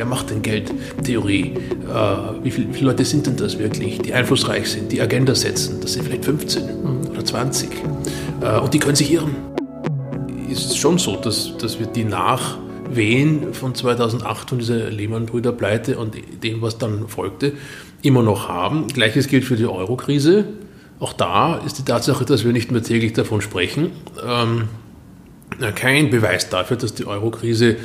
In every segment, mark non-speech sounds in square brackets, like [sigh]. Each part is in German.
Wer macht denn Geldtheorie? Äh, wie, viel, wie, viele Leute sind denn das wirklich, die einflussreich sind, die Agenda setzen? Das sind vielleicht 15 oder 20. Äh, und die können sich irren. Es ist schon so, dass, dass wir die Nachwehen von 2008 und dieser Lehman-Brüder-Pleite und dem, was dann folgte, immer noch haben. Gleiches gilt für die Euro-Krise. Auch da ist die Tatsache, dass wir nicht mehr täglich davon sprechen, ähm, kein Beweis dafür, dass die Euro-Krise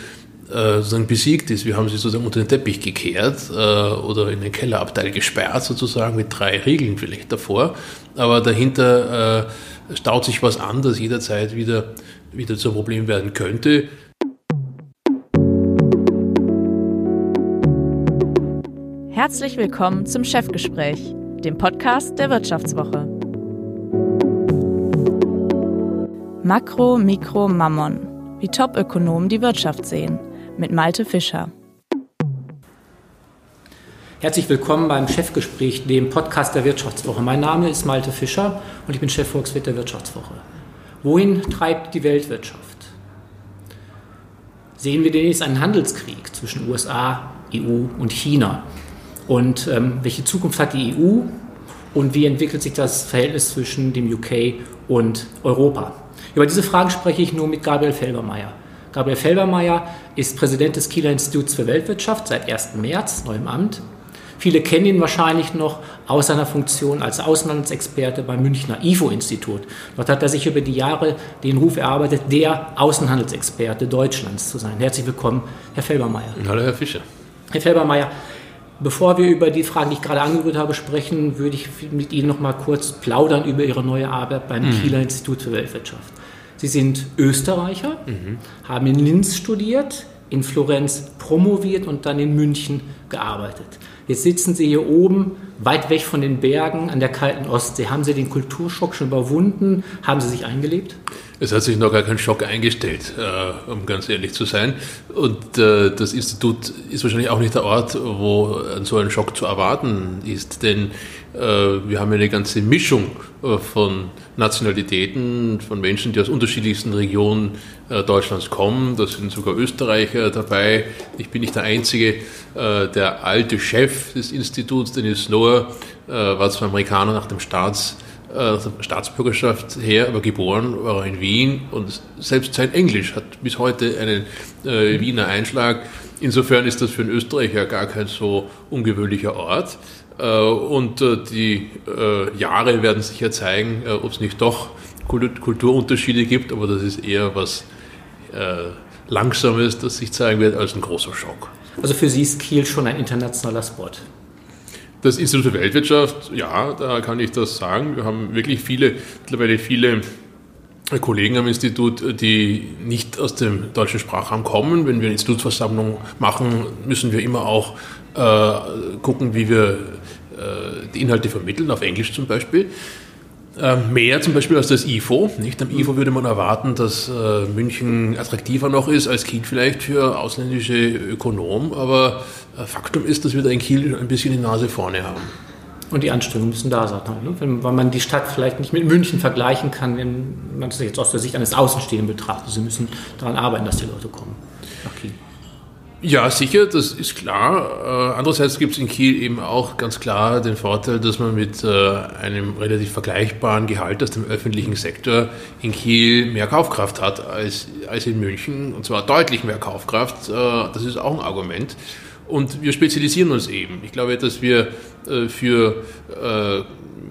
sozusagen besiegt ist. Wir haben sie sozusagen unter den Teppich gekehrt äh, oder in den Kellerabteil gesperrt, sozusagen mit drei Regeln vielleicht davor. Aber dahinter äh, staut sich was an, das jederzeit wieder, wieder zum Problem werden könnte. Herzlich willkommen zum Chefgespräch, dem Podcast der Wirtschaftswoche. Makro, Mikro, Mammon. Wie Top-Ökonomen die Wirtschaft sehen mit Malte Fischer. Herzlich willkommen beim Chefgespräch, dem Podcast der Wirtschaftswoche. Mein Name ist Malte Fischer und ich bin Chefvolkswirt der Wirtschaftswoche. Wohin treibt die Weltwirtschaft? Sehen wir demnächst einen Handelskrieg zwischen USA, EU und China? Und ähm, welche Zukunft hat die EU und wie entwickelt sich das Verhältnis zwischen dem UK und Europa? Über diese Fragen spreche ich nur mit Gabriel Felbermeier. Gabriel Felbermeier ist Präsident des Kieler Instituts für Weltwirtschaft seit 1. März, neu im Amt. Viele kennen ihn wahrscheinlich noch aus seiner Funktion als Außenhandelsexperte beim Münchner IFO-Institut. Dort hat er sich über die Jahre den Ruf erarbeitet, der Außenhandelsexperte Deutschlands zu sein. Herzlich willkommen, Herr Felbermeier. Hallo, Herr Fischer. Herr Felbermeier, bevor wir über die Fragen, die ich gerade angerührt habe, sprechen, würde ich mit Ihnen noch mal kurz plaudern über Ihre neue Arbeit beim mhm. Kieler Institut für Weltwirtschaft. Sie sind Österreicher, mhm. haben in Linz studiert, in Florenz promoviert und dann in München gearbeitet. Jetzt sitzen Sie hier oben, weit weg von den Bergen an der kalten Ostsee. Haben Sie den Kulturschock schon überwunden? Haben Sie sich eingelebt? Es hat sich noch gar kein Schock eingestellt, äh, um ganz ehrlich zu sein. Und äh, das Institut ist wahrscheinlich auch nicht der Ort, wo so ein Schock zu erwarten ist. Denn äh, wir haben eine ganze Mischung äh, von Nationalitäten, von Menschen, die aus unterschiedlichsten Regionen äh, Deutschlands kommen. Da sind sogar Österreicher dabei. Ich bin nicht der Einzige. Der alte Chef des Instituts, Dennis Noah, war zwar Amerikaner nach dem Staats Staatsbürgerschaft her, aber geboren war er in Wien und selbst sein Englisch hat bis heute einen äh, Wiener Einschlag. Insofern ist das für einen Österreicher gar kein so ungewöhnlicher Ort. Äh, und äh, die äh, Jahre werden sicher zeigen, ob es nicht doch Kulturunterschiede gibt, aber das ist eher was Langsames, das sich zeigen wird, als ein großer Schock. Also für Sie ist Kiel schon ein internationaler Spot? Das Institut für Weltwirtschaft, ja, da kann ich das sagen. Wir haben wirklich viele, mittlerweile viele Kollegen am Institut, die nicht aus dem deutschen Sprachraum kommen. Wenn wir eine Institutsversammlung machen, müssen wir immer auch äh, gucken, wie wir äh, die Inhalte vermitteln, auf Englisch zum Beispiel. Äh, mehr zum Beispiel als das IFO. Nicht? Am IFO würde man erwarten, dass äh, München attraktiver noch ist als Kiel vielleicht für ausländische Ökonomen, aber äh, Faktum ist, dass wir da in Kiel ein bisschen die Nase vorne haben. Und die Anstrengungen müssen da sein, ne? weil man die Stadt vielleicht nicht mit München vergleichen kann, wenn man das jetzt aus der Sicht eines Außenstehenden betrachtet. Sie müssen daran arbeiten, dass die Leute kommen nach Kiel. Ja, sicher, das ist klar. Äh, andererseits gibt es in Kiel eben auch ganz klar den Vorteil, dass man mit äh, einem relativ vergleichbaren Gehalt aus dem öffentlichen Sektor in Kiel mehr Kaufkraft hat als, als in München, und zwar deutlich mehr Kaufkraft. Äh, das ist auch ein Argument. Und wir spezialisieren uns eben. Ich glaube, dass wir für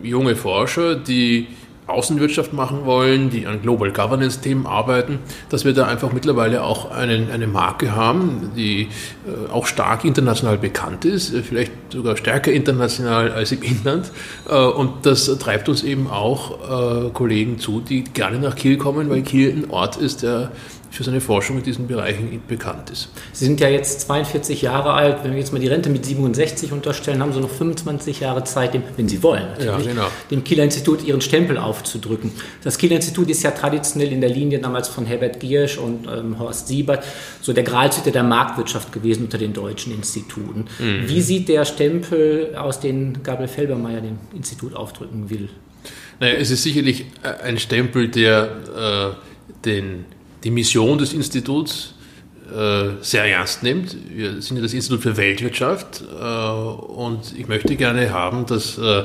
junge Forscher, die Außenwirtschaft machen wollen, die an Global Governance-Themen arbeiten, dass wir da einfach mittlerweile auch einen, eine Marke haben, die äh, auch stark international bekannt ist, äh, vielleicht sogar stärker international als im Inland. Äh, und das treibt uns eben auch äh, Kollegen zu, die gerne nach Kiel kommen, weil Kiel ein Ort ist, der für seine Forschung in diesen Bereichen bekannt ist. Sie sind ja jetzt 42 Jahre alt. Wenn wir jetzt mal die Rente mit 67 unterstellen, haben Sie noch 25 Jahre Zeit, dem, wenn Sie wollen, ja, genau. dem Kieler Institut Ihren Stempel aufzudrücken. Das Kieler Institut ist ja traditionell in der Linie damals von Herbert Giersch und ähm, Horst Siebert so der Gralshüter der Marktwirtschaft gewesen unter den deutschen Instituten. Mhm. Wie sieht der Stempel aus, den Gabriel Felbermeier dem Institut aufdrücken will? Naja, es ist sicherlich ein Stempel, der äh, den die Mission des Instituts äh, sehr ernst nimmt. Wir sind ja das Institut für Weltwirtschaft äh, und ich möchte gerne haben, dass äh,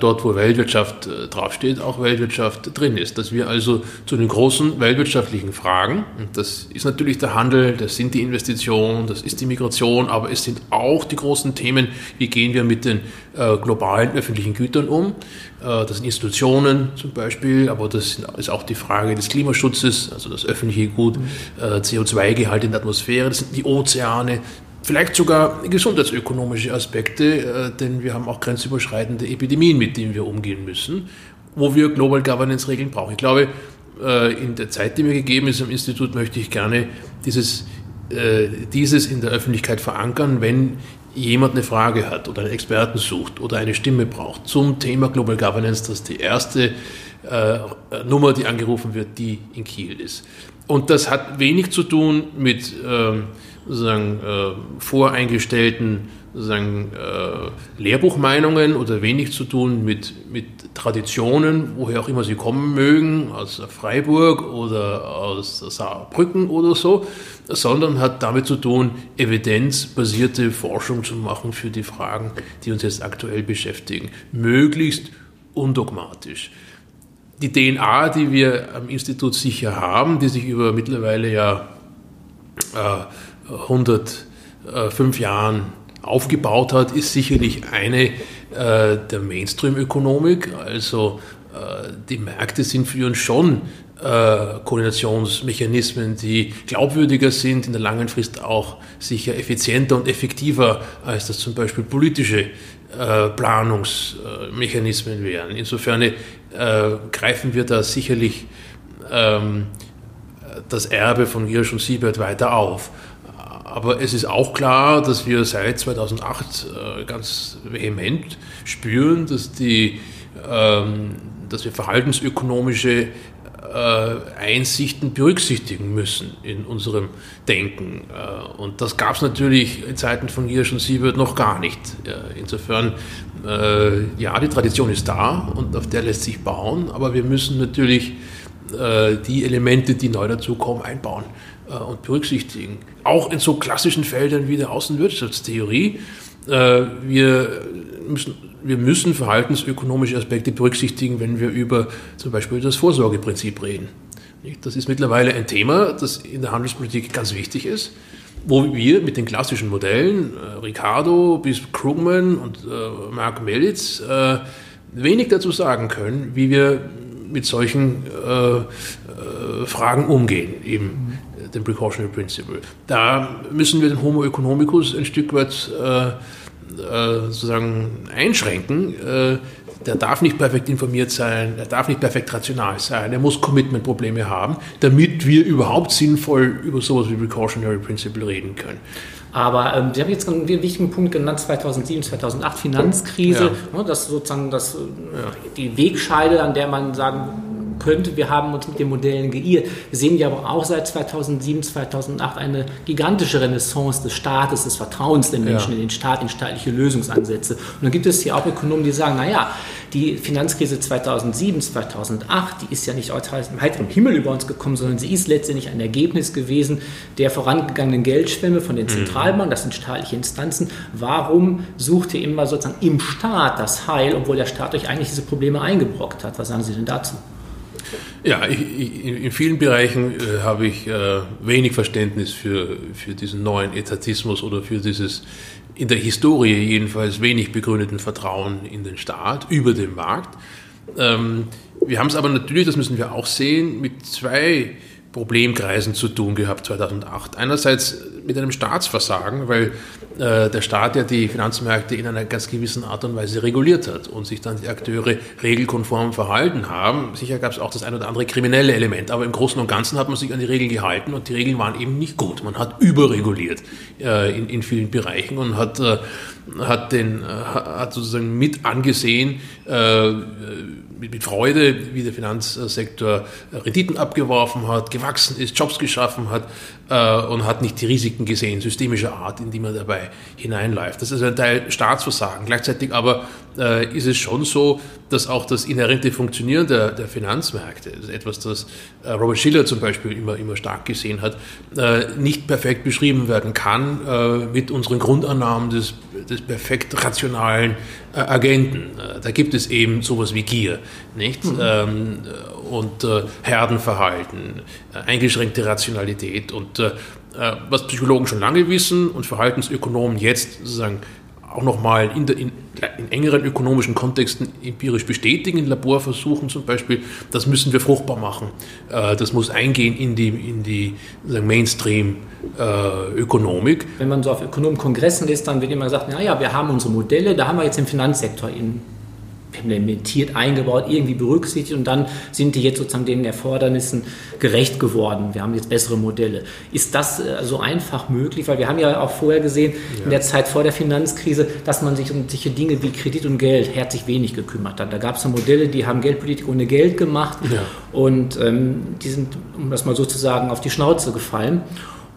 dort, wo Weltwirtschaft äh, draufsteht, auch Weltwirtschaft drin ist. Dass wir also zu den großen weltwirtschaftlichen Fragen, und das ist natürlich der Handel, das sind die Investitionen, das ist die Migration, aber es sind auch die großen Themen, wie gehen wir mit den äh, globalen öffentlichen Gütern um. das sind Institutionen zum Beispiel, aber das ist auch die Frage des Klimaschutzes, also das öffentliche Gut, CO2-Gehalt in der Atmosphäre, das sind die Ozeane, Vielleicht sogar gesundheitsökonomische Aspekte, äh, denn wir haben auch grenzüberschreitende Epidemien, mit denen wir umgehen müssen, wo wir Global Governance Regeln brauchen. Ich glaube, äh, in der Zeit, die mir gegeben ist im Institut, möchte ich gerne dieses, äh, dieses in der Öffentlichkeit verankern, wenn jemand eine Frage hat oder einen Experten sucht oder eine Stimme braucht zum Thema Global Governance, dass die erste Nummer, die angerufen wird, die in Kiel ist. Und das hat wenig zu tun mit ähm, sozusagen äh, voreingestellten sozusagen, äh, Lehrbuchmeinungen oder wenig zu tun mit, mit Traditionen, woher auch immer sie kommen mögen, aus Freiburg oder aus Saarbrücken oder so, sondern hat damit zu tun, evidenzbasierte Forschung zu machen für die Fragen, die uns jetzt aktuell beschäftigen. Möglichst undogmatisch. Die DNA, die wir am Institut sicher haben, die sich über mittlerweile ja äh, 105 Jahren aufgebaut hat, ist sicherlich eine äh, der Mainstream-Ökonomik. Also äh, die Märkte sind für uns schon äh, Koordinationsmechanismen, die glaubwürdiger sind, in der langen Frist auch sicher effizienter und effektiver, als das zum Beispiel politische äh, Planungsmechanismen wären. Insofern äh, greifen wir da sicherlich ähm, das Erbe von Hirsch und Siebert weiter auf. Aber es ist auch klar, dass wir seit 2008 äh, ganz vehement spüren, dass, die, ähm, dass wir verhaltensökonomische äh, Einsichten berücksichtigen müssen in unserem Denken. Äh, und das gab es natürlich in Zeiten von Hirsch und Siebert noch gar nicht. Insofern, ja, die Tradition ist da und auf der lässt sich bauen, aber wir müssen natürlich die Elemente, die neu dazukommen, einbauen. Äh, und berücksichtigen. Auch in so klassischen Feldern wie der Außenwirtschaftstheorie. Äh, wir müssen, wir müssen verhaltensökonomische Aspekte berücksichtigen, wenn wir über zum Beispiel das Vorsorgeprinzip reden. Das ist mittlerweile ein Thema, das in der Handelspolitik ganz wichtig ist, wo wir mit den klassischen Modellen, äh, Ricardo bis Krugman und Mark Melitz, wenig dazu sagen können, wie wir mit solchen Fragen umgehen. Eben dem Precautionary Principle. Da müssen wir den Homo economicus ein Stück weit äh, äh, sozusagen einschränken. Äh, der darf nicht perfekt informiert sein, er darf nicht perfekt rational sein, er muss Commitment-Probleme haben, damit wir überhaupt sinnvoll über sowas wie Precautionary Principle reden können. Aber ähm, Sie haben jetzt einen wichtigen Punkt genannt, 2007, 2008 Finanzkrise, ja. ne, das sozusagen das, ja. die Wegscheide, an der man sagen könnte. Wir haben uns mit den Modellen geirrt. Wir sehen ja aber auch seit 2007, 2008 eine gigantische Renaissance des Staates, des Vertrauens der Menschen ja. in den Staat, in staatliche Lösungsansätze. Und dann gibt es hier auch Ökonomen, die sagen, naja, die Finanzkrise 2007, 2008, die ist ja nicht aus heiterem Himmel über uns gekommen, sondern sie ist letztendlich ein Ergebnis gewesen der vorangegangenen Geldschwemme von den mhm. Zentralbanken, das sind staatliche Instanzen. Warum sucht ihr immer sozusagen im Staat das Heil, obwohl der Staat euch eigentlich diese Probleme eingebrockt hat? Was sagen Sie denn dazu? Ja, ich, ich, in vielen Bereichen äh, habe ich äh, wenig Verständnis für, für diesen neuen Etatismus oder für dieses in der Historie jedenfalls wenig begründeten Vertrauen in den Staat über den Markt. Ähm, wir haben es aber natürlich, das müssen wir auch sehen, mit zwei Problemkreisen zu tun gehabt 2008. Einerseits mit einem Staatsversagen, weil äh, der Staat ja die Finanzmärkte in einer ganz gewissen Art und Weise reguliert hat und sich dann die Akteure regelkonform verhalten haben. Sicher gab es auch das ein oder andere kriminelle Element, aber im Großen und Ganzen hat man sich an die Regeln gehalten und die Regeln waren eben nicht gut. Man hat überreguliert äh, in, in vielen Bereichen und hat, äh, hat, den, äh, hat sozusagen mit angesehen, äh, mit, mit Freude, wie der Finanzsektor Renditen abgeworfen hat, gewachsen ist, Jobs geschaffen hat äh, und hat nicht die Risiken gesehen, systemischer Art, in die man dabei hineinläuft. Das ist ein Teil Staatsversagen. Gleichzeitig aber äh, ist es schon so, dass auch das inhärente Funktionieren der, der Finanzmärkte, das etwas, das äh, Robert Schiller zum Beispiel immer, immer stark gesehen hat, äh, nicht perfekt beschrieben werden kann äh, mit unseren Grundannahmen des, des perfekt rationalen äh, Agenten. da gibt es eben sowas wie Gier, nicht? Mhm. Ähm, und Herdenverhalten, eingeschränkte Rationalität und was Psychologen schon lange wissen und Verhaltensökonomen jetzt sozusagen auch nochmal in, in, in engeren ökonomischen Kontexten empirisch bestätigen, in Laborversuchen zum Beispiel, das müssen wir fruchtbar machen. Äh, das muss eingehen in die, in die Mainstream-Ökonomik. Wenn man so auf Ökonomenkongressen ist, dann wird immer gesagt, naja, wir haben unsere Modelle, da haben wir jetzt den Finanzsektor in implementiert, eingebaut, irgendwie berücksichtigt und dann sind die jetzt sozusagen den Erfordernissen gerecht geworden. Wir haben jetzt bessere Modelle. Ist das äh, so einfach möglich? Weil wir haben ja auch vorher gesehen, ja. in der Zeit vor der Finanzkrise, dass man sich um solche Dinge wie Kredit und Geld herzlich wenig gekümmert hat. Da gab es so Modelle, die haben Geldpolitik ohne Geld gemacht ja. und ähm, die sind, um das mal sozusagen, auf die Schnauze gefallen.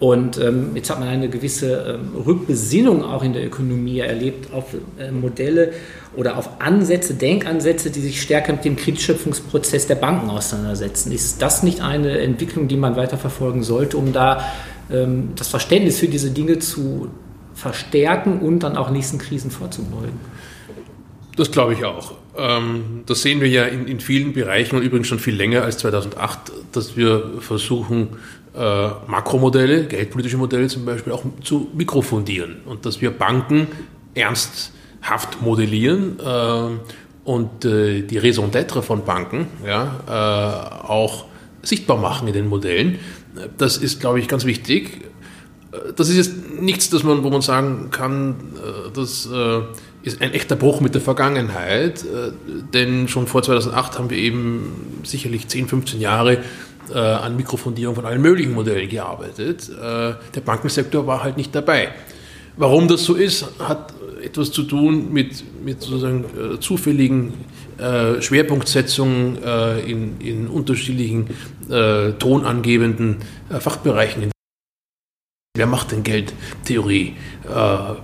Und ähm, jetzt hat man eine gewisse ähm, Rückbesinnung auch in der Ökonomie erlebt auf äh, Modelle oder auf Ansätze, Denkansätze, die sich stärker mit dem Kreditschöpfungsprozess der Banken auseinandersetzen. Ist das nicht eine Entwicklung, die man weiterverfolgen sollte, um da ähm, das Verständnis für diese Dinge zu verstärken und dann auch nächsten Krisen vorzubeugen? Das glaube ich auch. Ähm, das sehen wir ja in, in, vielen Bereichen und übrigens schon viel länger als 2008, dass wir versuchen, äh, Makromodelle, geldpolitische Modelle zum Beispiel, auch zu mikrofundieren und dass wir Banken ernsthaft modellieren äh, und äh, die Raison d'être von Banken ja, äh, auch sichtbar machen in den Modellen. Das ist, glaube ich, ganz wichtig. Äh, das ist jetzt nichts, das man, wo man sagen kann, äh, das ist ein echter Bruch mit der Vergangenheit, denn schon vor 2008 haben wir eben sicherlich 10, 15 Jahre äh, an Mikrofondierung von allen möglichen Modellen gearbeitet. Äh, der Bankensektor war halt nicht dabei. Warum das so ist, hat etwas zu tun mit, mit sozusagen äh, zufälligen äh, Schwerpunktsetzungen äh, in, in unterschiedlichen äh, tonangebenden Fachbereichen. Wer macht denn Geldtheorie?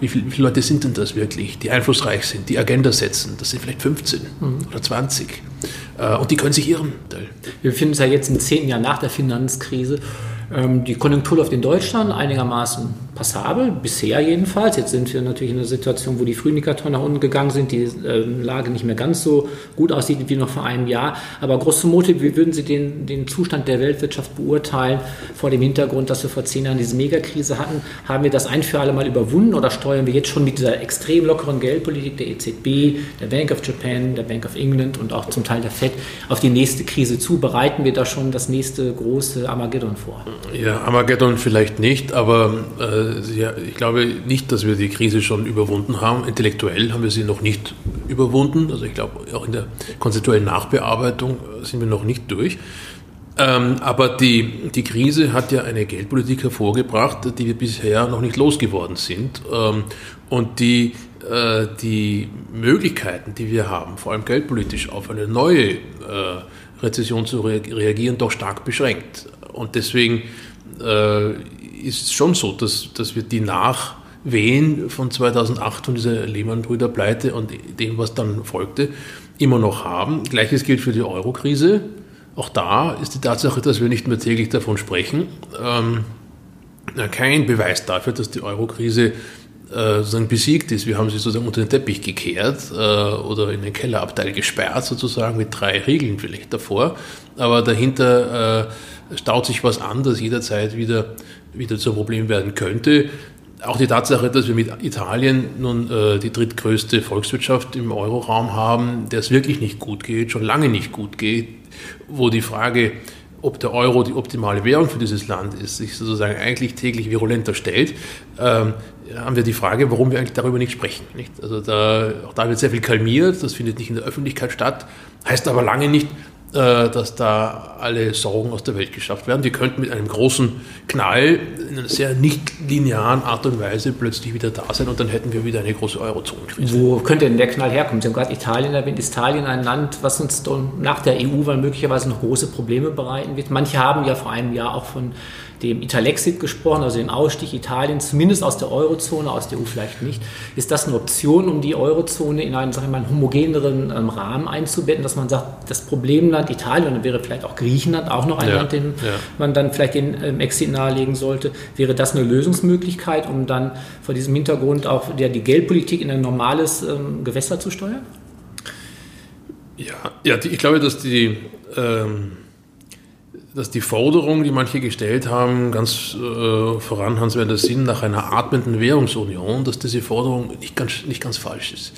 wie, viel, wie, viele Leute sind denn das wirklich, die einflussreich sind, die Agenda setzen? Das sind vielleicht 15 mhm. oder 20. und die können sich irren. Wir befinden uns ja jetzt im zehnten Jahr nach der Finanzkrise. Ähm, die Konjunktur läuft in Deutschland einigermaßen passabel, bisher jedenfalls. Jetzt sind wir natürlich in einer Situation, wo die Frühindikatoren nach unten gegangen sind, die äh, Lage nicht mehr ganz so gut aussieht wie noch vor einem Jahr. Aber grosso modo, wie würden Sie den, den Zustand der Weltwirtschaft beurteilen vor dem Hintergrund, dass wir vor zehn Jahren diese Megakrise hatten? Haben wir das ein für alle Mal überwunden oder steuern wir jetzt schon mit dieser extrem lockeren Geldpolitik der EZB, der Bank of Japan, der Bank of England und auch zum Teil der FED auf die nächste Krise zu? Bereiten wir da schon das nächste große Armageddon vor? Ja, Armageddon vielleicht nicht, aber äh, ich glaube nicht, dass wir die Krise schon überwunden haben. Intellektuell haben wir sie noch nicht überwunden. Also ich glaube, auch in der konzeptuellen Nachbearbeitung sind wir noch nicht durch. Ähm, aber die, die Krise hat ja eine Geldpolitik hervorgebracht, die wir bisher noch nicht losgeworden sind. Ähm, und die, äh, die Möglichkeiten, die wir haben, vor allem geldpolitisch, auf eine neue äh, Rezession zu reagieren, doch stark beschränkt. Und deswegen äh, ist schon so, dass, dass wir die Nachwehen von 2008 von dieser Lehman-Brüder-Pleite und dem, was dann folgte, immer noch haben. Gleiches gilt für die Euro-Krise. Auch da ist die Tatsache, dass wir nicht mehr täglich davon sprechen, ähm, kein Beweis dafür, dass die Euro-Krise äh, sozusagen besiegt ist. Wir haben sie sozusagen unter den Teppich gekehrt äh, oder in den Kellerabteil gesperrt, sozusagen mit drei Regeln vielleicht davor. Aber dahinter äh, staut sich was an, das jederzeit wieder wieder zum Problem werden könnte. Auch die Tatsache, dass wir mit Italien nun äh, die drittgrößte Volkswirtschaft im Euroraum haben, der es wirklich nicht gut geht, schon lange nicht gut geht, wo die Frage, ob der Euro die optimale Währung für dieses Land ist, sich sozusagen eigentlich täglich virulenter stellt, ähm, haben wir die Frage, warum wir eigentlich darüber nicht sprechen. Nicht? Also da, auch da wird sehr viel kalmiert, das findet nicht in der Öffentlichkeit statt, heißt aber lange nicht, dass da alle Sorgen aus der Welt geschafft werden. Die könnten mit einem großen Knall in einer sehr nicht linearen Art und Weise plötzlich wieder da sein und dann hätten wir wieder eine große Eurozonenkrise. Wo könnte denn der Knall herkommen? Sie haben gerade Italien erwähnt. Italien ein Land, was uns nach der EU weil möglicherweise noch große Probleme bereiten wird? Manche haben ja vor einem Jahr auch von dem Italexit gesprochen, also dem Ausstieg Italiens, zumindest aus der Eurozone, aus der EU vielleicht nicht. Ist das eine Option, um die Eurozone in einen, sagen wir mal, homogeneren ähm, Rahmen einzubetten, dass man sagt, das Problemland Italien, dann wäre vielleicht auch Griechenland auch noch ein ja, Land, dem ja. man dann vielleicht den ähm, Exit nahelegen sollte, wäre das eine Lösungsmöglichkeit, um dann vor diesem Hintergrund auch ja, die Geldpolitik in ein normales ähm, Gewässer zu steuern? Ja, ja die, ich glaube, dass die ähm dass die Forderung, die manche gestellt haben, ganz äh, voran Hans-Werner Sinn nach einer atmenden Währungsunion, dass diese Forderung nicht ganz, nicht ganz falsch ist.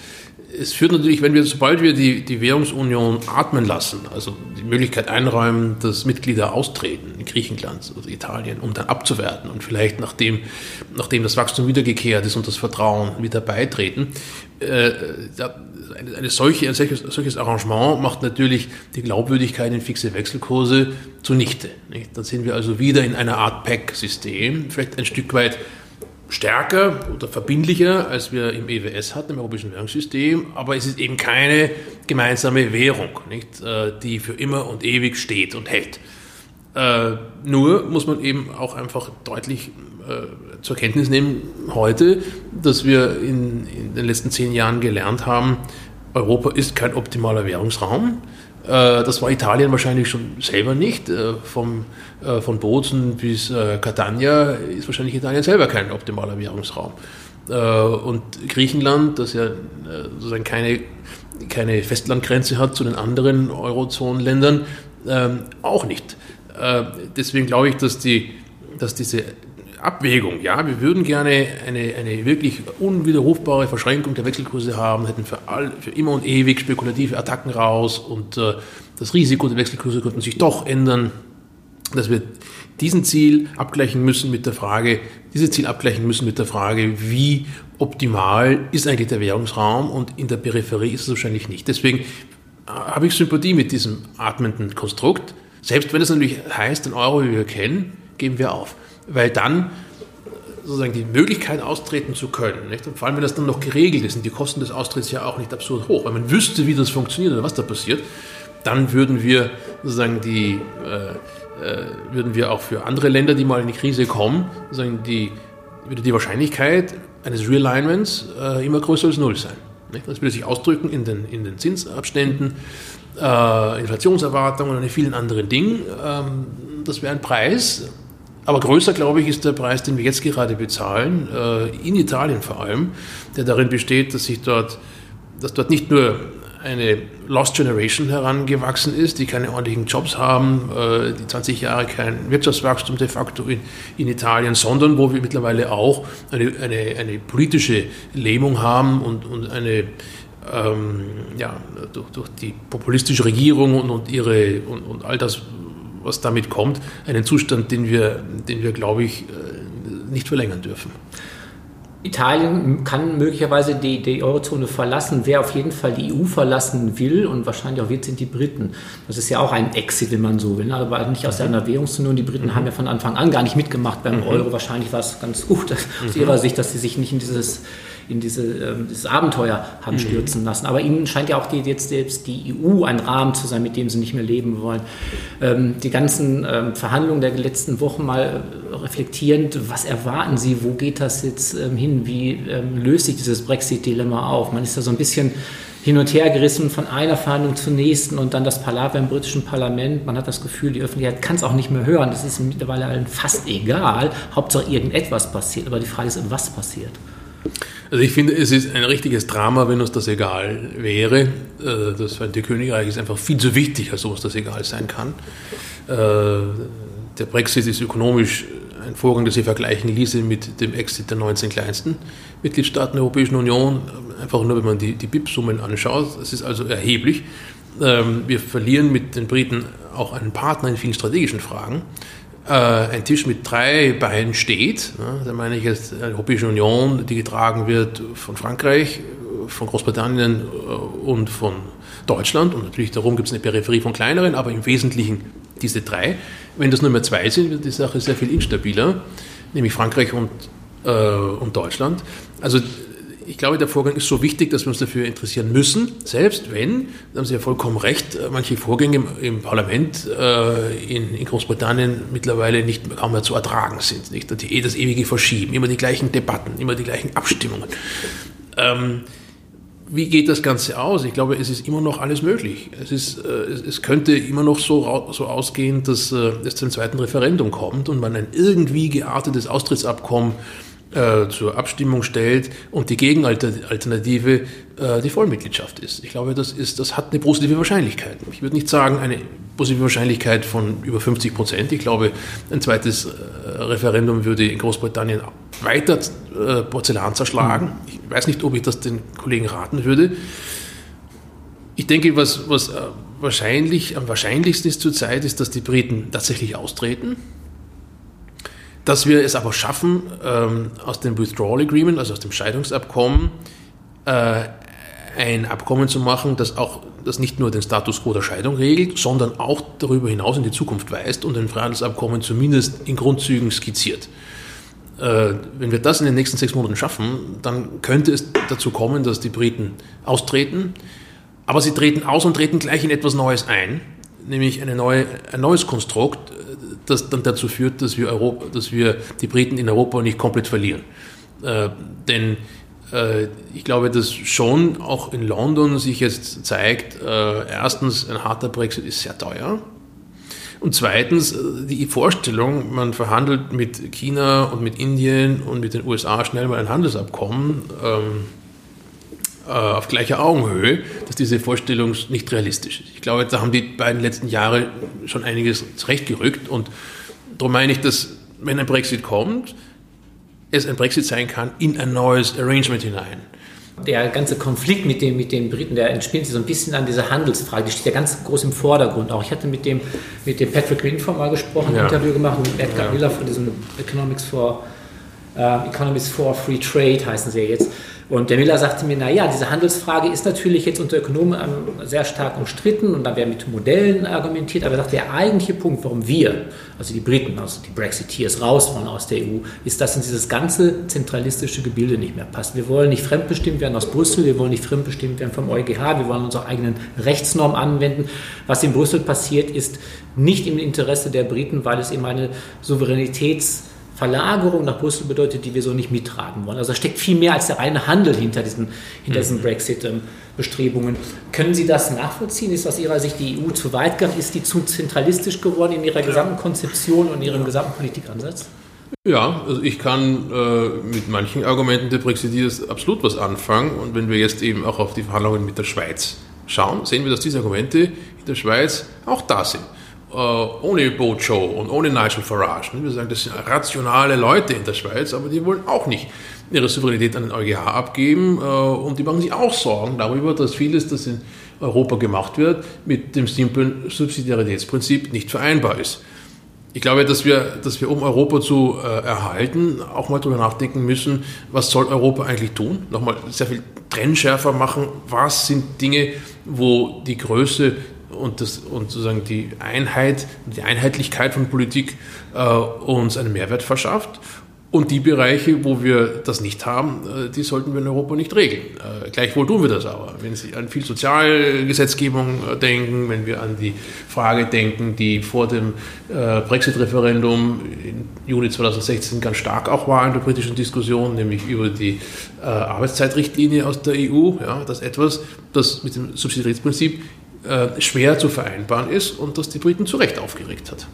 Es führt natürlich, wenn wir, sobald wir die, die Währungsunion atmen lassen, also die Möglichkeit einräumen, dass Mitglieder austreten in Griechenland oder Italien, um dann abzuwerten und vielleicht nachdem, nachdem das Wachstum wiedergekehrt ist und das Vertrauen wieder beitreten, äh, eine, eine solche, ein solches, solches, Arrangement macht natürlich die Glaubwürdigkeit in fixe Wechselkurse zunichte. Nicht? Dann sind wir also wieder in einer Art PEC-System, vielleicht ein Stück weit stärker oder verbindlicher, als wir im EWS hatten, im Europäischen Währungssystem, aber es ist eben keine gemeinsame Währung, nicht? Äh, die für immer und ewig steht und hält. Äh, nur muss man eben auch einfach deutlich äh, zur Kenntnis nehmen heute, dass wir in, in, den letzten zehn Jahren gelernt haben, Europa ist kein optimaler Währungsraum. Äh, das war Italien wahrscheinlich schon selber nicht. Vom, äh, von Bozen bis Catania ist wahrscheinlich Italien selber kein optimaler Währungsraum. Und Griechenland, das ja sozusagen keine, keine Festlandgrenze hat zu den anderen Eurozonenländern, ähm, auch nicht. Deswegen glaube ich, dass, die, dass diese Abwägung, ja, wir würden gerne eine, eine wirklich unwiderrufbare Verschränkung der Wechselkurse haben, hätten für, all, für immer und ewig spekulative Attacken raus und äh, das Risiko der Wechselkurse könnten sich doch ändern, dass wir diesen Ziel abgleichen müssen mit der Frage, dieses Ziel abgleichen müssen mit der Frage, wie optimal ist eigentlich der Währungsraum und in der Peripherie ist es wahrscheinlich nicht. Deswegen äh, habe ich Sympathie mit diesem atmenden Konstrukt. Selbst wenn es natürlich heißt, den Euro, wie wir kennen, geben wir auf weil dann sozusagen die Möglichkeit austreten zu können, nicht? und vor allem wenn das dann noch geregelt ist, sind die Kosten des Austritts ja auch nicht absurd hoch, weil man wüsste, wie das funktioniert oder was da passiert, dann würden wir sozusagen die, äh, äh, würden wir auch für andere Länder, die mal in die Krise kommen, sozusagen die, würde die Wahrscheinlichkeit eines Realignments äh, immer größer als null sein. Nicht? Das würde sich ausdrücken in den, in den Zinsabständen, äh, Inflationserwartungen und in vielen anderen Dingen. Ähm, das wäre ein Preis, aber größer, glaube ich, ist der Preis, den wir jetzt gerade bezahlen, äh, in Italien vor allem, der darin besteht, dass sich dort, dass dort nicht nur eine Lost Generation herangewachsen ist, die keine ordentlichen Jobs haben, äh, die 20 Jahre kein Wirtschaftswachstum de facto in, in Italien, sondern wo wir mittlerweile auch eine, eine, eine politische Lähmung haben und, und eine ähm, ja, durch, durch, die populistische Regierung und, und ihre und, und all das, was damit kommt, einen Zustand, den wir, den wir glaube ich, äh, nicht verlängern dürfen. Italien kann möglicherweise die, die, Eurozone verlassen. Wer auf jeden Fall die EU verlassen will und wahrscheinlich auch wird, sind die Briten. Das ist ja auch ein Exit, wenn man so will, ne? aber nicht aus einer Währungsunion. Die Briten mhm. haben ja von Anfang an gar nicht mitgemacht beim mhm. Euro. Wahrscheinlich war es ganz gut [laughs] aus mhm. ihrer Sicht, dass sie sich nicht in dieses in diese, ähm, dieses Abenteuer haben mhm. stürzen lassen. Aber ihnen scheint ja auch die, jetzt selbst die EU ein Rahmen zu sein, mit dem sie nicht mehr leben wollen. Ähm, die ganzen ähm, Verhandlungen der letzten Wochen mal reflektierend, was erwarten Sie, wo geht das jetzt hin, wie löst sich dieses Brexit-Dilemma auf? Man ist da so ein bisschen hin und her gerissen von einer Verhandlung zur nächsten und dann das Palaver im britischen Parlament. Man hat das Gefühl, die Öffentlichkeit kann es auch nicht mehr hören. Das ist mittlerweile allen fast egal. Hauptsache irgendetwas passiert. Aber die Frage ist, was passiert? Also ich finde, es ist ein richtiges Drama, wenn uns das egal wäre. Äh, das Vereinigte Königreich ist einfach viel zu wichtig, als uns das egal sein kann. Äh, der Brexit ist ökonomisch ein Vorgang, der sich vergleichen ließe mit dem Exit der 19 kleinsten Mitgliedstaaten der Europäischen Union. Einfach nur, wenn man die, die BIP-Summen anschaut. Es ist also erheblich. Ähm, wir verlieren mit den Briten auch einen Partner in vielen strategischen Fragen äh, ein Tisch mit drei Beinen steht, ne, da meine ich jetzt die Europäische Union, die getragen wird von Frankreich, von Großbritannien und von Deutschland. Und natürlich darum gibt es eine Peripherie von kleineren, aber im Wesentlichen diese drei. Wenn das nur mehr zwei sind, wird die Sache sehr viel instabiler, nämlich Frankreich und, äh, und Deutschland. Also ich glaube, der Vorgang ist so wichtig, dass wir uns dafür interessieren müssen, selbst wenn, da haben Sie ja vollkommen recht, manche Vorgänge im, im Parlament äh, in, in, Großbritannien mittlerweile nicht kaum mehr zu ertragen sind. Nicht? Eh das ewige Verschieben, immer die gleichen Debatten, immer die gleichen Abstimmungen. Ähm, wie geht das Ganze aus? Ich glaube, es ist immer noch alles möglich. Es, ist, äh, es könnte immer noch so, so ausgehen, dass äh, es zum zweiten Referendum kommt und man ein irgendwie geartetes Austrittsabkommen äh, zur Abstimmung stellt und die Gegenalternative äh, die Vollmitgliedschaft ist. Ich glaube, das, ist, das hat eine positive Wahrscheinlichkeit. Ich würde nicht sagen eine positive Wahrscheinlichkeit von über 50 Prozent. Ich glaube, ein zweites äh, Referendum würde in Großbritannien weiter äh, Porzellan zerschlagen. Ich weiß nicht, ob ich das den Kollegen raten würde. Ich denke, was, was äh, wahrscheinlich, am wahrscheinlichsten ist zurzeit, ist, dass die Briten tatsächlich austreten. Dass wir es aber schaffen, ähm, aus dem Withdrawal Agreement, also aus dem Scheidungsabkommen, äh, ein Abkommen zu machen, das auch das nicht nur den Status quo der Scheidung regelt, sondern auch darüber hinaus in die Zukunft weist und ein Freihandelsabkommen zumindest in Grundzügen skizziert. Äh, wenn wir das in den nächsten sechs Monaten schaffen, dann könnte es dazu kommen, dass die Briten austreten, aber sie treten aus und treten gleich in etwas Neues ein, nämlich neue, ein neues Konstrukt, das dann dazu führt, dass wir, Europa, dass wir die Briten in Europa nicht komplett verlieren. Äh, denn äh, ich glaube, dass schon auch in London sich jetzt zeigt, äh, erstens, ein harter Brexit ist sehr teuer. Und zweitens, äh, die Vorstellung, man verhandelt mit China und mit Indien und mit den USA schnell mal ein Handelsabkommen ähm, äh, auf gleicher Augenhöhe, dass diese Vorstellung nicht realistisch ist. Ich glaube, da haben die beiden letzten Jahre schon einiges zurechtgerückt und darum meine ich, dass wenn ein Brexit kommt, es ein Brexit sein kann in ein neues Arrangement hinein. Der ganze Konflikt mit, dem, mit den Briten, der entspinnt sich so ein bisschen an dieser Handelsfrage, die steht ja ganz groß im Vordergrund. Auch ich hatte mit dem, mit dem Patrick Greenform mal gesprochen, ja. ein Interview gemacht mit Edgar ja. Miller von diesem Economics for, uh, Economics for Free Trade heißen sie ja jetzt. Und der Miller sagte mir, naja, diese Handelsfrage ist natürlich jetzt unter Ökonomen ähm, sehr stark umstritten und da wird mit Modellen argumentiert, aber er sagt, der eigentliche Punkt, warum wir, also die Briten, also die Brexiteers raus wollen aus der EU, ist, dass in dieses ganze zentralistische Gebilde nicht mehr passt. Wir wollen nicht fremdbestimmt werden aus Brüssel, wir wollen nicht fremdbestimmt werden vom EuGH, wir wollen unsere eigenen Rechtsnormen anwenden. Was in Brüssel passiert, ist nicht im Interesse der Briten, weil es eben eine Souveränitäts- Verlagerung nach Brüssel bedeutet, die wir so nicht mittragen wollen. Also da steckt viel mehr als der reine Handel hinter diesen, hinter diesen mhm. Brexit-Bestrebungen. Können Sie das nachvollziehen? Ist aus Ihrer Sicht die EU zu weit gegangen? Ist die zu zentralistisch geworden in ihrer gesamten Konzeption und ihrem gesamten Politikansatz? Ja, also ich kann äh, mit manchen Argumenten der Brexiteers absolut was anfangen. Und wenn wir jetzt eben auch auf die Verhandlungen mit der Schweiz schauen, sehen wir, dass diese Argumente in der Schweiz auch da sind. Äh, ohne Bojo und ohne Nigel Farage. Wir sagen, das sind rationale Leute in der Schweiz, aber die wollen auch nicht ihre Souveränität an den EuGH abgeben äh, und die machen sich auch Sorgen darüber, dass vieles, das in Europa gemacht wird, mit dem simplen Subsidiaritätsprinzip nicht vereinbar ist. Ich glaube, dass wir, dass wir um Europa zu äh, erhalten, auch mal darüber nachdenken müssen, was soll Europa eigentlich tun? Nochmal sehr viel trennschärfer machen. Was sind Dinge, wo die Größe und, das, und sozusagen die Einheit, die Einheitlichkeit von Politik äh, uns einen Mehrwert verschafft. Und die Bereiche, wo wir das nicht haben, äh, die sollten wir in Europa nicht regeln. Äh, gleichwohl tun wir das aber. Wenn Sie an viel Sozialgesetzgebung äh, denken, wenn wir an die Frage denken, die vor dem Brexit-Referendum im Juni 2016 ganz stark auch war in der britischen Diskussion, nämlich über die Arbeitszeitrichtlinie aus der EU, ja, das etwas, das mit dem Subsidiaritätsprinzip äh, schwer zu vereinbaren ist und das die Briten zu Recht aufgeregt hat.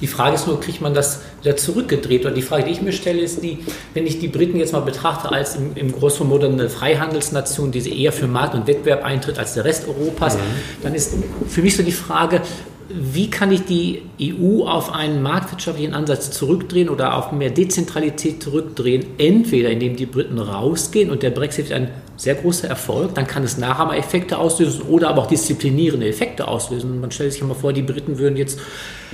Die Frage ist nur, kriegt man das wieder zurückgedreht? Und die Frage, die ich mir stelle, ist die, wenn ich die Briten jetzt mal betrachte als im, im Großformat eine Freihandelsnation, die eher für Markt und Wettbewerb eintritt als der Rest Europas, mhm. dann ist für mich so die Frage, wie kann ich die EU auf einen marktwirtschaftlichen Ansatz zurückdrehen oder auf mehr Dezentralität zurückdrehen? Entweder indem die Briten rausgehen und der Brexit ein sehr großer Erfolg, dann kann es Nachahmereffekte auslösen oder aber auch disziplinierende Effekte auslösen. Man stellt sich mal vor, die Briten würden jetzt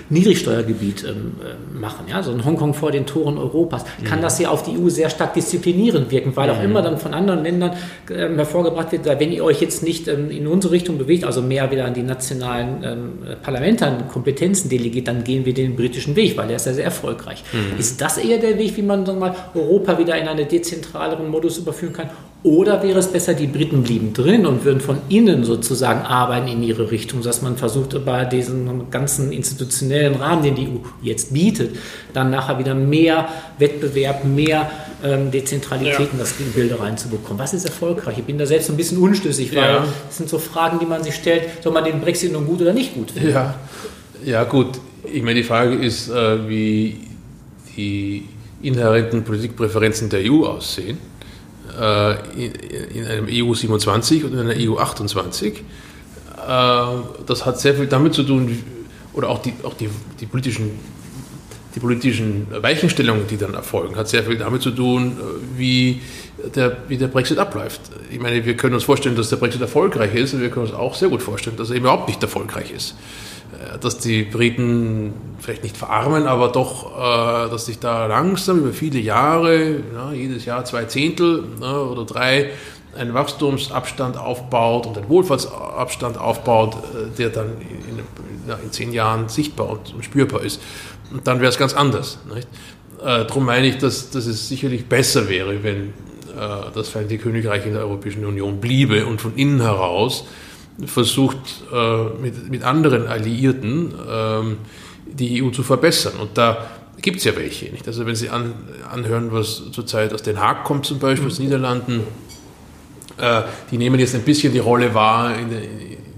Niedrigsteuergebiet ähm, äh, machen, ja, so in Hongkong vor den Toren Europas, kann mhm. das ja auf die EU sehr stark disziplinierend wirken, weil auch mhm. immer dann von anderen Ländern äh, hervorgebracht wird, wenn ihr euch jetzt nicht ähm, in unsere Richtung bewegt, also mehr wieder an die nationalen ähm, Parlamente, an Kompetenzen delegiert, dann gehen wir den britischen Weg, weil der ist ja sehr erfolgreich. Mhm. Ist das eher der Weg, wie man dann mal Europa wieder in einen dezentraleren Modus überführen kann? Oder wäre es besser, die Briten blieben drin und würden von innen sozusagen arbeiten in ihre Richtung, dass man versucht, bei diesem ganzen institutionellen Rahmen, den die EU jetzt bietet, dann nachher wieder mehr Wettbewerb, mehr ähm, Dezentralität ja. in das Bilde reinzubekommen. Was ist erfolgreich? Ich bin da selbst ein bisschen unschlüssig, weil ja. das sind so Fragen, die man sich stellt, soll man den Brexit nun gut oder nicht gut finden? Ja, ja gut. Ich meine, die Frage ist, äh, wie die inhärenten Politikpräferenzen der EU aussehen in einem EU 27 und in einer EU 28. Äh, das hat sehr viel damit zu tun, oder auch die, auch die, die politischen die politischen Weichenstellungen, die dann erfolgen, hat sehr viel damit zu tun, wie der, wie der Brexit abläuft. Ich meine, wir können uns vorstellen, dass der Brexit erfolgreich ist und wir können uns auch sehr gut vorstellen, dass er überhaupt nicht erfolgreich ist. Äh, dass die Briten vielleicht nicht verarmen, aber doch, äh, dass sich da langsam über viele Jahre, ja, jedes Jahr zwei Zehntel ja, oder drei, ein Wachstumsabstand aufbaut und ein Wohlfahrtsabstand aufbaut, äh, der dann in, in, in, zehn Jahren sichtbar und spürbar ist. Und dann wäre es ganz anders. Nicht? Äh, darum meine ich, dass, dass es sicherlich besser wäre, wenn äh, das Vereinigte Königreich in der Europäischen Union bliebe und von innen heraus versucht, äh, mit, mit anderen Alliierten ähm, die EU zu verbessern. Und da gibt es ja welche. Nicht? Also wenn Sie an, anhören, was zurzeit aus Den Haag kommt, zum Beispiel aus den Niederlanden, äh, die nehmen jetzt ein bisschen die Rolle wahr,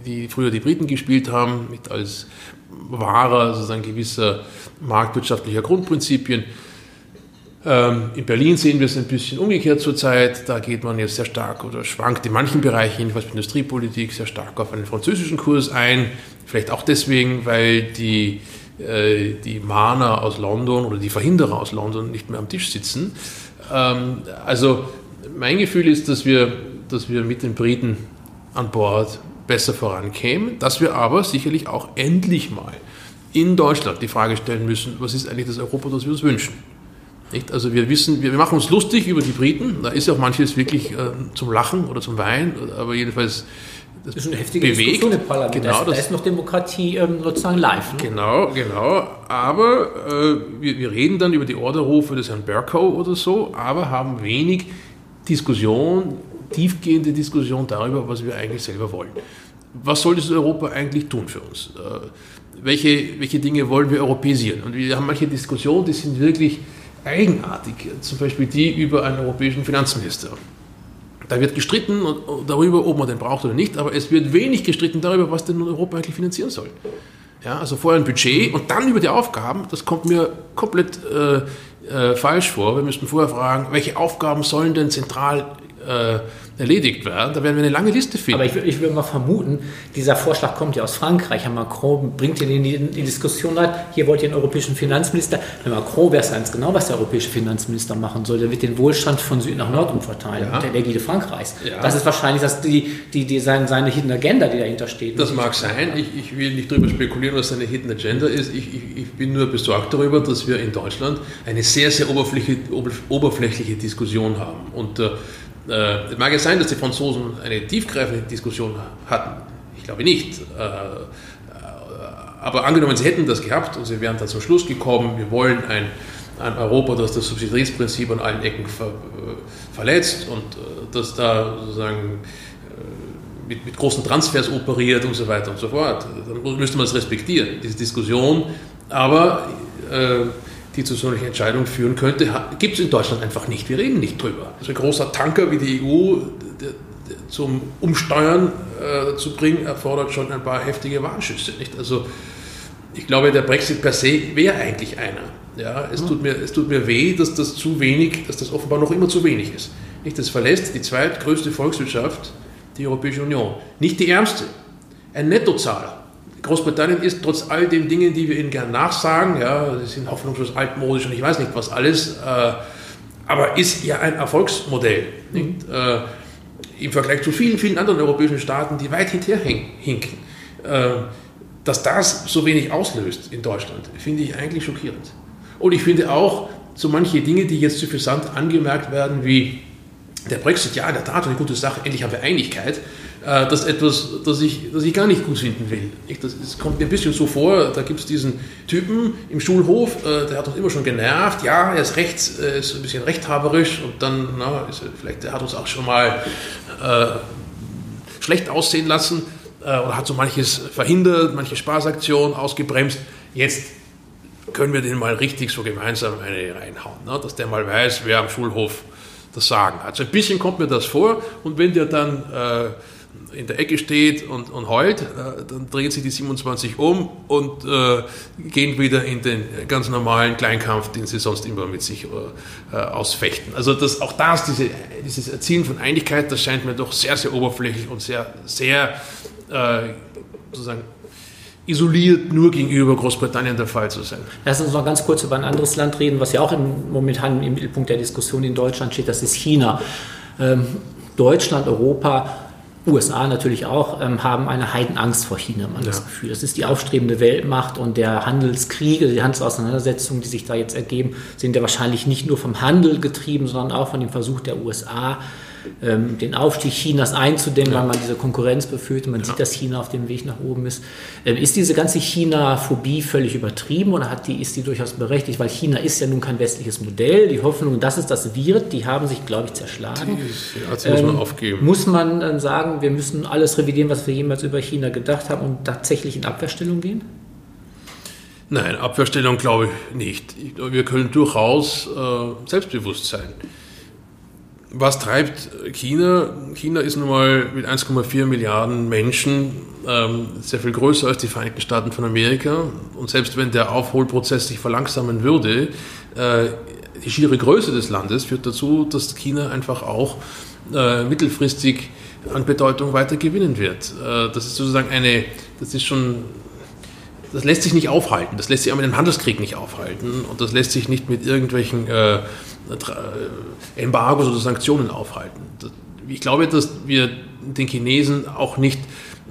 die früher die Briten gespielt haben, mit als Wahrer sozusagen gewisser marktwirtschaftlicher Grundprinzipien. Ähm, in Berlin sehen wir es ein bisschen umgekehrt zurzeit. Da geht man jetzt sehr stark oder schwankt in manchen Bereichen, jedenfalls Industriepolitik, sehr stark auf einen französischen Kurs ein. Vielleicht auch deswegen, weil die, äh, die Mahner aus London oder die Verhinderer aus London nicht mehr am Tisch sitzen. Ähm, also mein Gefühl ist, dass wir, dass wir mit den Briten an Bord besser vorankämen, dass wir aber sicherlich auch endlich mal in Deutschland die Frage stellen müssen, was ist eigentlich das Europa, das wir uns wünschen? Nicht? Also wir wissen, wir, machen uns lustig über die Briten, da ist ja auch manches wirklich äh, zum Lachen oder zum Weinen, aber jedenfalls das, das ist eine heftige bewegt. Diskussion im Parlament. Genau, da, ist, noch Demokratie ähm, sozusagen live. Ne? Genau, genau. Aber äh, wir, wir, reden dann über die Orderrufe des Herrn Berkow oder so, aber haben wenig Diskussion, tiefgehende Diskussion darüber, was wir eigentlich selber wollen. Was soll das Europa eigentlich tun für uns? Äh, welche, welche Dinge wollen wir europäisieren? Und wir haben manche Diskussionen, die sind wirklich eigenartig, zum Beispiel die über einen europäischen Finanzminister. Da wird gestritten darüber, ob man den braucht oder nicht, aber es wird wenig gestritten darüber, was denn Europa eigentlich finanzieren soll. Ja, also vorher ein Budget und dann über die Aufgaben, das kommt mir komplett äh, äh, falsch vor. Wir müssten vorher fragen, welche Aufgaben sollen denn zentral äh, erledigt werden. Da werden wir eine lange Liste finden. Aber ich, ich würde mal vermuten, dieser Vorschlag kommt ja aus Frankreich. Herr Macron bringt ihn in die, in die Diskussion rein. Hier wollt ihr einen europäischen Finanzminister. Herr Macron weiß ganz genau, was der europäische Finanzminister machen soll. Der wird den Wohlstand von Süd nach Nord umverteilen, ja. der Ägide Frankreichs. Ja. Das ist wahrscheinlich das, die, die, die, seine, seine Hidden Agenda, die dahinter steht. Das mag sein. Ich, ich will nicht darüber spekulieren, was seine Hidden Agenda ist. Ich, ich, ich bin nur besorgt darüber, dass wir in Deutschland eine sehr, sehr oberflächliche, oberflächliche Diskussion haben. Und äh, äh, es mag ja sein, dass die Franzosen eine tiefgreifende Diskussion hatten. Ich glaube nicht. Äh, äh, aber angenommen, sie hätten das gehabt und sie wären dann zum Schluss gekommen, wir wollen ein, ein Europa, das das Subsidiaritätsprinzip an allen Ecken ver, verletzt und das da sozusagen mit, mit, großen Transfers operiert und so weiter und so fort. Dann müsste man es respektieren, diese Diskussion. Aber äh, die zu solchen Entscheidungen führen könnte, gibt es in Deutschland einfach nicht. Wir reden nicht drüber. So ein großer Tanker wie die EU zum Umsteuern äh, zu bringen, erfordert schon ein paar heftige Warnschüsse. Nicht? Also ich glaube, der Brexit per se wäre eigentlich einer. Ja, es, tut mir, es tut mir weh, dass das zu wenig, dass das offenbar noch immer zu wenig ist. Nicht, das verlässt die zweitgrößte Volkswirtschaft, die Europäische Union. Nicht die ärmste. Ein Nettozahler. Großbritannien ist trotz all den Dingen, die wir ihnen gerne nachsagen, ja, sie sind hoffnungslos altmodisch und ich weiß nicht was alles, äh, aber ist ja ein Erfolgsmodell. Mhm. Äh, im Vergleich zu vielen, vielen anderen europäischen Staaten, die weit hinterherhinken, äh, dass das so wenig auslöst in Deutschland, finde ich eigentlich schockierend. Und ich finde auch, so manche Dinge, die jetzt suffisant angemerkt werden, wie der Brexit, ja, in der Tat eine gute Sache, endlich haben wir Einigkeit, äh, das ist etwas, das ich, das ich gar nicht gut finden will. Das kommt mir ein bisschen so vor, da gibt es diesen Typen im Schulhof, äh, der hat uns immer schon genervt, ja, er ist rechts, äh, ist ein bisschen rechthaberisch und dann, na, ist, vielleicht der hat uns auch schon mal äh, schlecht aussehen lassen äh, oder hat so manches verhindert, manche Spaßaktion ausgebremst. Jetzt können wir den mal richtig so gemeinsam eine reinhauen, ne? dass der mal weiß, wer am Schulhof das Sagen hat. So ein bisschen kommt mir das vor und wenn der dann in der Ecke steht und, und heult, äh, dann dreht sich die 27 um und äh, gehen wieder in den ganz normalen Kleinkampf, den sie sonst immer mit sich äh, ausfechten. Also das, auch das, diese, dieses Erzielen von Einigkeit, das scheint mir doch sehr, sehr oberflächlich und sehr, sehr äh, sozusagen isoliert nur gegenüber Großbritannien der Fall zu sein. Lass uns noch ganz kurz über ein anderes Land reden, was ja auch im, momentan im Mittelpunkt der Diskussion in Deutschland steht, das ist China. Ähm, Deutschland, Europa USA natürlich auch, ähm, haben eine Heidenangst vor China, man ja. das Gefühl. Das ist die aufstrebende Weltmacht und der Handelskriege, die Handelsauseinandersetzungen, die sich da jetzt ergeben, sind ja wahrscheinlich nicht nur vom Handel getrieben, sondern auch von dem Versuch der USA, ähm, den Aufstieg Chinas einzudämmen, ja. weil man diese Konkurrenz befürchtet. Man ja. sieht, dass China auf dem Weg nach oben ist. Ähm, ist diese ganze China-Phobie völlig übertrieben oder hat die, ist die durchaus berechtigt? Weil China ist ja nun kein westliches Modell. Die Hoffnung, dass es das wird, die haben sich, glaube ich, zerschlagen. Ja, muss man ähm, aufgeben. Muss man dann sagen, wir müssen alles revidieren, was wir jemals über China gedacht haben und tatsächlich in Abwehrstellung gehen? Nein, Abwehrstellung glaube ich nicht. Wir können durchaus äh, selbstbewusst sein was treibt China? China ist nun mal mit 1,4 Milliarden Menschen ähm, sehr viel größer als die Vereinigten Staaten von Amerika. Und selbst wenn der Aufholprozess sich verlangsamen würde, äh, die schiere Größe des Landes führt dazu, dass China einfach auch äh, mittelfristig an Bedeutung weiter gewinnen wird. Äh, das ist sozusagen eine, das ist schon das lässt sich nicht aufhalten. Das lässt sich auch mit dem Handelskrieg nicht aufhalten und das lässt sich nicht mit irgendwelchen äh, Embargos oder Sanktionen aufhalten. Ich glaube, dass wir den Chinesen auch nicht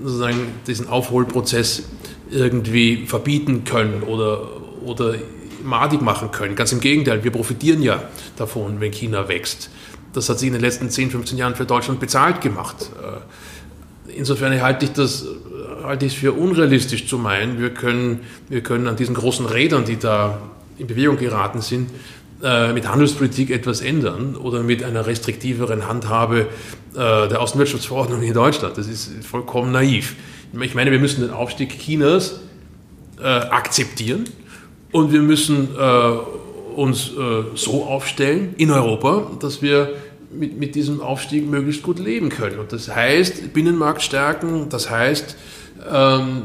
sozusagen diesen Aufholprozess irgendwie verbieten können oder, oder madig machen können. Ganz im Gegenteil, wir profitieren ja davon, wenn China wächst. Das hat sich in den letzten 10, 15 Jahren für Deutschland bezahlt gemacht. Äh, insofern halte ich das halte ich es für unrealistisch zu meinen, wir können, wir können an diesen großen Rädern, die da in Bewegung geraten sind, äh, mit Handelspolitik etwas ändern oder mit einer restriktiveren Handhabe äh, der Außenwirtschaftsverordnung in Deutschland. Das ist vollkommen naiv. Ich meine, wir müssen den Aufstieg Chinas äh, akzeptieren und wir müssen uns so aufstellen in Europa, dass wir mit, mit diesem Aufstieg möglichst gut leben können. Und das heißt Binnenmarkt stärken, das heißt ähm,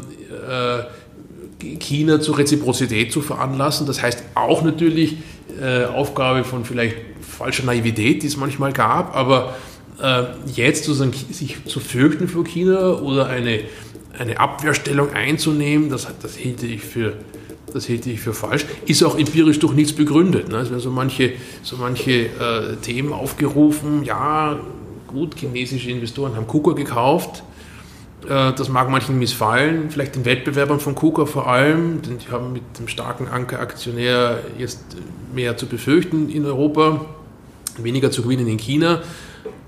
China zur Reziprozität zu veranlassen. Das heißt auch natürlich äh, Aufgabe von vielleicht falscher Naivität, die es manchmal gab, aber äh, jetzt sozusagen sich zu fürchten vor China oder eine, eine Abwehrstellung einzunehmen, das, das hielte ich für das hielte ich für falsch. Ist auch empirisch durch nichts begründet. Ne? Es werden so manche, so manche äh, Themen aufgerufen. Ja, gut, chinesische Investoren haben KUKA gekauft. Äh, das mag manchen missfallen, vielleicht den Wettbewerbern von KUKA vor allem, denn die haben mit dem starken Ankeraktionär jetzt mehr zu befürchten in Europa, weniger zu gewinnen in China.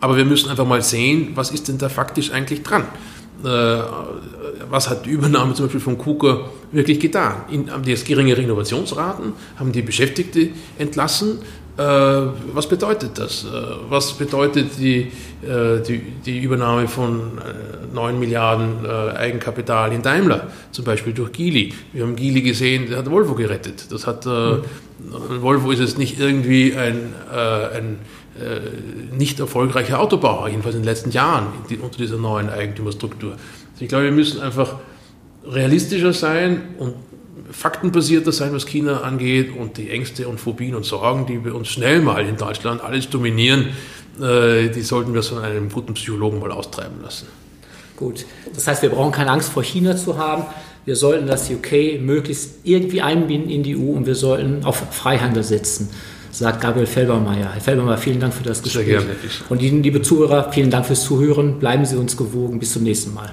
Aber wir müssen einfach mal sehen, was ist denn da faktisch eigentlich dran? Äh, was hat die Übernahme zum Beispiel von KUKA wirklich getan? haben die jetzt geringere Innovationsraten? Haben die Beschäftigte entlassen? Äh, was bedeutet das? Äh, was bedeutet die, äh, die, die Übernahme von 9 Milliarden Eigenkapital in Daimler, zum Beispiel durch Geely? Wir haben Geely gesehen, der hat Volvo gerettet. Das hat, mhm. Volvo ist jetzt nicht irgendwie ein, ein nicht erfolgreicher Autobauer, jedenfalls in den letzten Jahren unter dieser neuen Eigentümerstruktur. Also ich glaube, wir müssen einfach realistischer sein und faktenbasierter sein, was China angeht und die Ängste und Phobien und Sorgen, die wir uns schnell mal in Deutschland alles dominieren, äh, die sollten wir von einem guten Psychologen mal austreiben lassen. Gut, das heißt, wir brauchen keine Angst vor China zu haben. Wir sollten das UK möglichst irgendwie einbinden in die EU und wir sollten auf Freihandel setzen. sagt Gabriel Felbermeier. Herr Felbermeier, vielen Dank für das Gespräch. Sehr gerne. Und Ihnen, liebe Zuhörer, vielen Dank fürs Zuhören. Bleiben Sie uns gewogen. Bis zum nächsten Mal.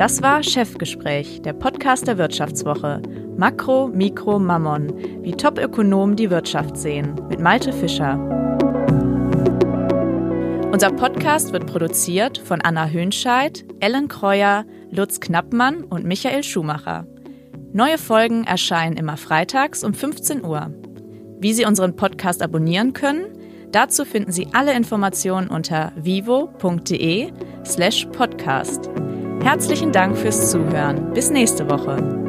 Das war Chefgespräch, der Podcast der Wirtschaftswoche. Makro, Mikro, Mammon. Wie Top-Ökonomen die Wirtschaft sehen. Mit Malte Fischer. Unser Podcast wird produziert von Anna Hönscheid, Ellen Kreuer, Lutz Knappmann und Michael Schumacher. Neue Folgen erscheinen immer freitags um 15 Uhr. Wie Sie unseren Podcast abonnieren können, dazu finden Sie alle Informationen unter vivo.de slash podcast. Herzlichen Dank fürs Zuhören. Bis nächste Woche.